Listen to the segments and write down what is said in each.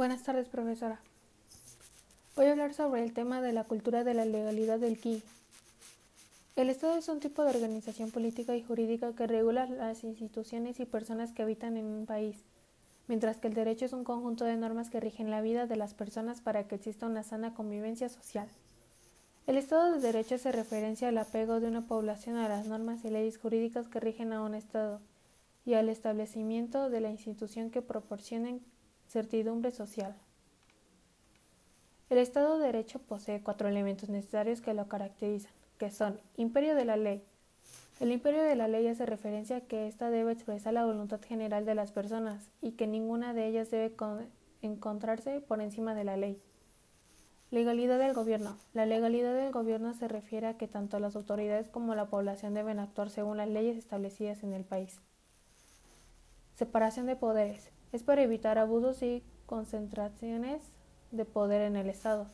Buenas tardes, profesora. Voy a hablar sobre el tema de la cultura de la legalidad del QI. El Estado es un tipo de organización política y jurídica que regula las instituciones y personas que habitan en un país, mientras que el derecho es un conjunto de normas que rigen la vida de las personas para que exista una sana convivencia social. El Estado de Derecho se referencia al apego de una población a las normas y leyes jurídicas que rigen a un Estado y al establecimiento de la institución que proporcionen certidumbre social. El Estado de Derecho posee cuatro elementos necesarios que lo caracterizan, que son imperio de la ley. El imperio de la ley hace referencia a que ésta debe expresar la voluntad general de las personas y que ninguna de ellas debe encontrarse por encima de la ley. Legalidad del gobierno. La legalidad del gobierno se refiere a que tanto las autoridades como la población deben actuar según las leyes establecidas en el país. Separación de poderes. Es para evitar abusos y concentraciones de poder en el Estado.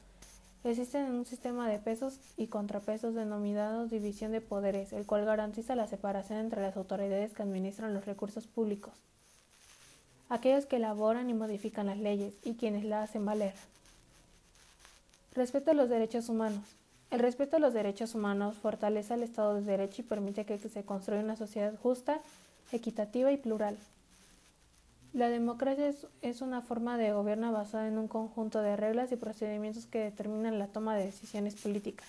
Existen un sistema de pesos y contrapesos denominados división de poderes, el cual garantiza la separación entre las autoridades que administran los recursos públicos, aquellos que elaboran y modifican las leyes y quienes las hacen valer. Respeto a los derechos humanos. El respeto a los derechos humanos fortalece al Estado de Derecho y permite que se construya una sociedad justa, equitativa y plural. La democracia es, una forma de gobierno basada en un conjunto de reglas y procedimientos que determinan la toma de decisiones políticas.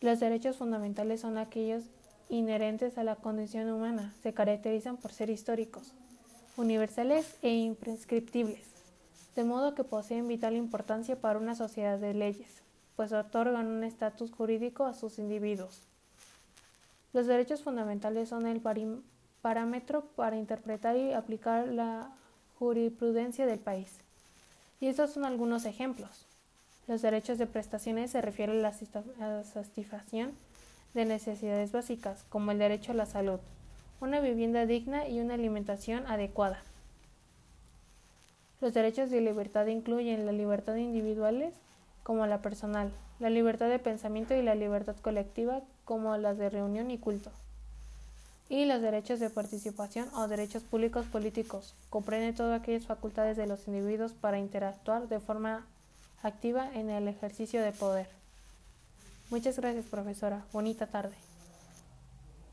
Los derechos fundamentales son aquellos inherentes a la condición humana, se caracterizan por ser históricos, universales e imprescriptibles, de modo que poseen vital importancia para una sociedad de leyes, pues otorgan un estatus jurídico a sus individuos. Los derechos fundamentales son el parámetro para interpretar y aplicar la jurisprudencia del país. Y estos son algunos ejemplos. Los derechos de prestaciones se refieren a la satisfacción de necesidades básicas, como el derecho a la salud, una vivienda digna y una alimentación adecuada. Los derechos de libertad incluyen la libertad individuales como la personal, la libertad de pensamiento y la libertad colectiva como las de reunión y culto y los derechos de participación o derechos públicos políticos. Comprende todas aquellas facultades de los individuos para interactuar de forma activa en el ejercicio de poder. Muchas gracias, profesora. Bonita tarde.